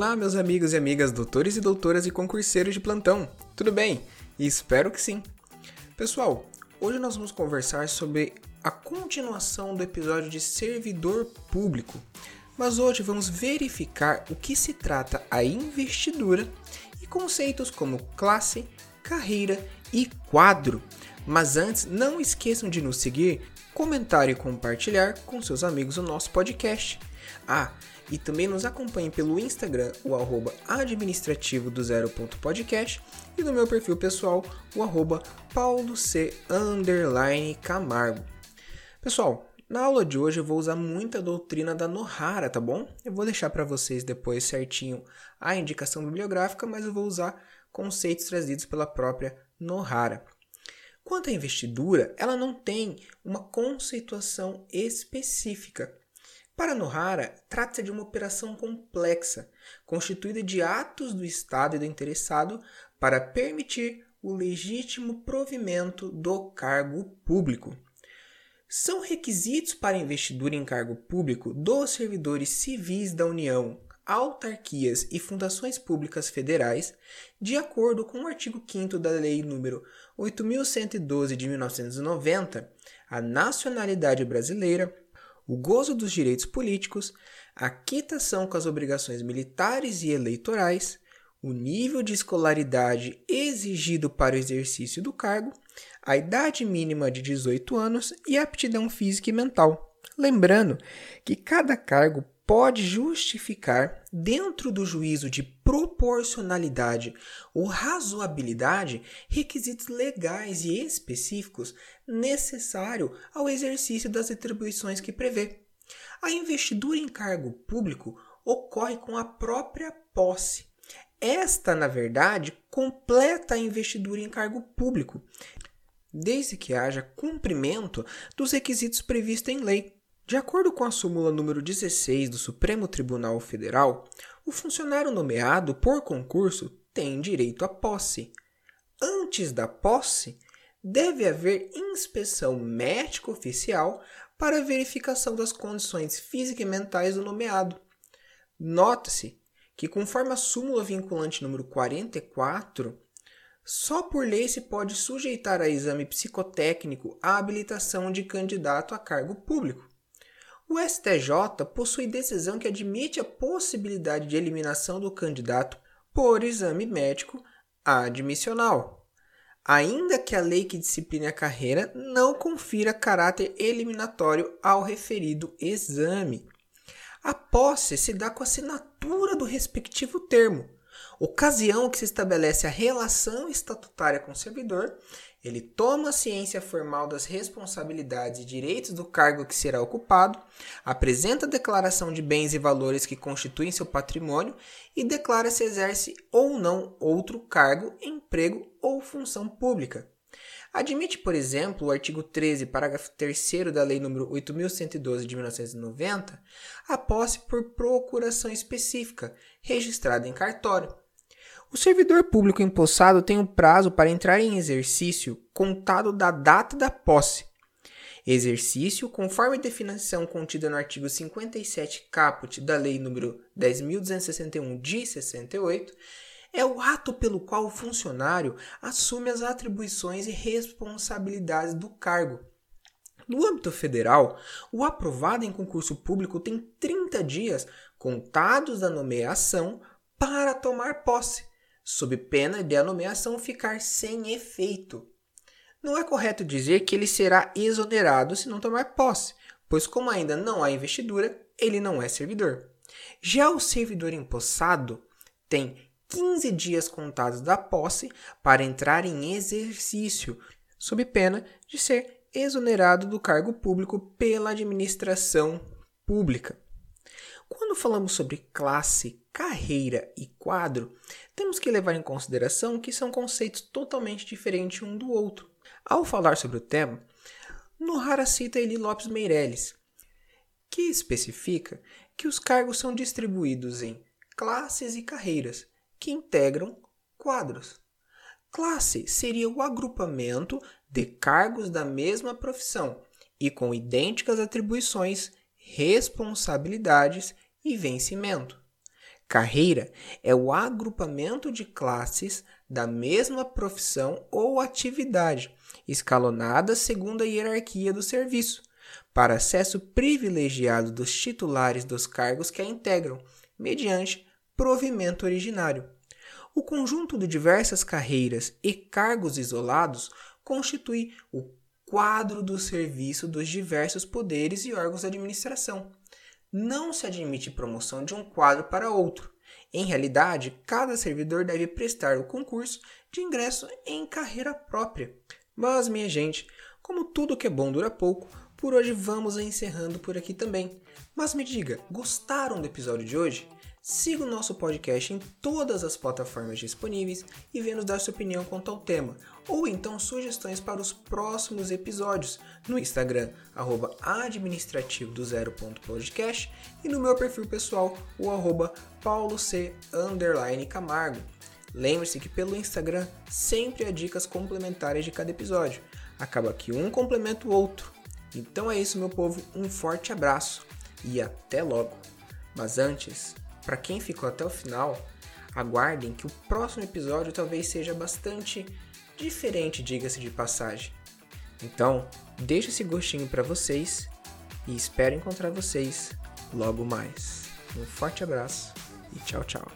Olá, meus amigos e amigas, doutores e doutoras e concurseiros de plantão. Tudo bem? Espero que sim. Pessoal, hoje nós vamos conversar sobre a continuação do episódio de servidor público. Mas hoje vamos verificar o que se trata a investidura e conceitos como classe, carreira e quadro. Mas antes, não esqueçam de nos seguir, comentar e compartilhar com seus amigos o nosso podcast. Ah, e também nos acompanhe pelo Instagram, o arroba administrativo do zero ponto podcast e no meu perfil pessoal, o arroba paulo c underline camargo. Pessoal, na aula de hoje eu vou usar muita doutrina da Nohara, tá bom? Eu vou deixar para vocês depois certinho a indicação bibliográfica, mas eu vou usar conceitos trazidos pela própria Nohara. Quanto à investidura, ela não tem uma conceituação específica. Para Nohara, trata-se de uma operação complexa, constituída de atos do Estado e do interessado para permitir o legítimo provimento do cargo público. São requisitos para investidura em cargo público dos servidores civis da União, autarquias e fundações públicas federais, de acordo com o artigo 5 da Lei nº 8112 de 1990, a nacionalidade brasileira, o gozo dos direitos políticos, a quitação com as obrigações militares e eleitorais, o nível de escolaridade exigido para o exercício do cargo, a idade mínima de 18 anos e a aptidão física e mental. Lembrando que cada cargo pode justificar, dentro do juízo de proporcionalidade ou razoabilidade, requisitos legais e específicos necessários ao exercício das atribuições que prevê. A investidura em cargo público ocorre com a própria posse. Esta, na verdade, completa a investidura em cargo público, desde que haja cumprimento dos requisitos previstos em lei. De acordo com a súmula número 16 do Supremo Tribunal Federal, o funcionário nomeado por concurso tem direito à posse. Antes da posse, deve haver inspeção médica oficial para verificação das condições físicas e mentais do nomeado. Nota-se que, conforme a súmula vinculante número 44, só por lei se pode sujeitar a exame psicotécnico a habilitação de candidato a cargo público. O STJ possui decisão que admite a possibilidade de eliminação do candidato por exame médico admissional, ainda que a lei que discipline a carreira não confira caráter eliminatório ao referido exame. A posse se dá com a assinatura do respectivo termo, ocasião que se estabelece a relação estatutária com o servidor ele toma ciência formal das responsabilidades e direitos do cargo que será ocupado, apresenta a declaração de bens e valores que constituem seu patrimônio e declara se exerce ou não outro cargo, emprego ou função pública. Admite, por exemplo, o artigo 13, parágrafo 3 da Lei nº 8.112 de 1990, a posse por procuração específica, registrada em cartório. O servidor público empossado tem um prazo para entrar em exercício contado da data da posse. Exercício, conforme definição contida no artigo 57 caput da Lei nº 10.261 de 68, é o ato pelo qual o funcionário assume as atribuições e responsabilidades do cargo. No âmbito federal, o aprovado em concurso público tem 30 dias contados da nomeação para tomar posse sob pena de a nomeação ficar sem efeito. Não é correto dizer que ele será exonerado se não tomar posse, pois, como ainda não há investidura, ele não é servidor. Já o servidor empossado tem 15 dias contados da posse para entrar em exercício, sob pena de ser exonerado do cargo público pela administração pública. Quando falamos sobre classe, carreira e quadro, temos que levar em consideração que são conceitos totalmente diferentes um do outro. Ao falar sobre o tema, Nohara cita Eli Lopes Meirelles, que especifica que os cargos são distribuídos em classes e carreiras, que integram quadros. Classe seria o agrupamento de cargos da mesma profissão e com idênticas atribuições responsabilidades e vencimento. Carreira é o agrupamento de classes da mesma profissão ou atividade, escalonada segundo a hierarquia do serviço, para acesso privilegiado dos titulares dos cargos que a integram, mediante provimento originário. O conjunto de diversas carreiras e cargos isolados constitui o quadro do serviço dos diversos poderes e órgãos da administração. Não se admite promoção de um quadro para outro. Em realidade, cada servidor deve prestar o concurso de ingresso em carreira própria. Mas, minha gente, como tudo que é bom dura pouco, por hoje vamos encerrando por aqui também. Mas me diga, gostaram do episódio de hoje? Siga o nosso podcast em todas as plataformas disponíveis e venha nos dar sua opinião quanto ao tema, ou então sugestões para os próximos episódios no Instagram, arroba administrativo do zero.podcast e no meu perfil pessoal, o arroba camargo. Lembre-se que pelo Instagram sempre há dicas complementares de cada episódio. Acaba que um complementa o outro. Então é isso, meu povo. Um forte abraço e até logo. Mas antes, para quem ficou até o final, aguardem que o próximo episódio talvez seja bastante diferente, diga-se de passagem. Então, deixo esse gostinho para vocês e espero encontrar vocês logo mais. Um forte abraço e tchau, tchau.